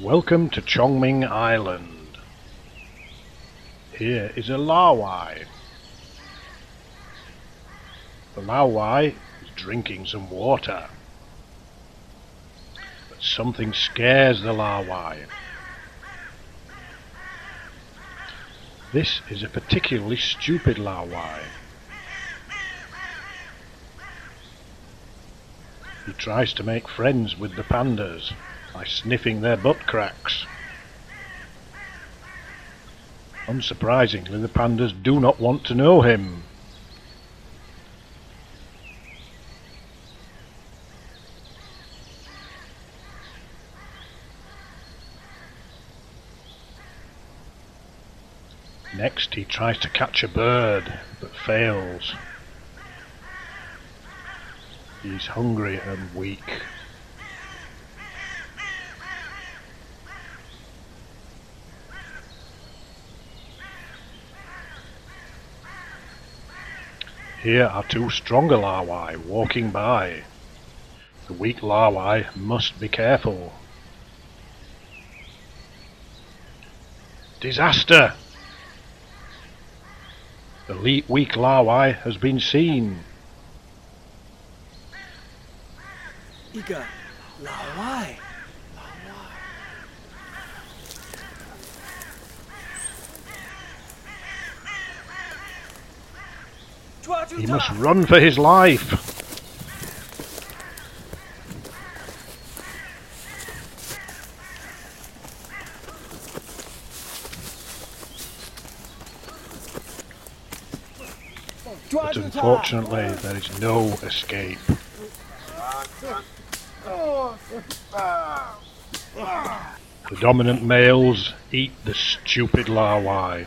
Welcome to Chongming Island. Here is a Laowai. The Laowai is drinking some water. But something scares the Laowai. This is a particularly stupid Laowai. He tries to make friends with the pandas by sniffing their butt cracks. Unsurprisingly, the pandas do not want to know him. Next, he tries to catch a bird, but fails. He's hungry and weak. Here are two stronger laowai walking by. The weak laowai must be careful. Disaster! The weak laowai has been seen. 一个 He must run for his life! But unfortunately, there is no escape. The dominant males eat the stupid laowai.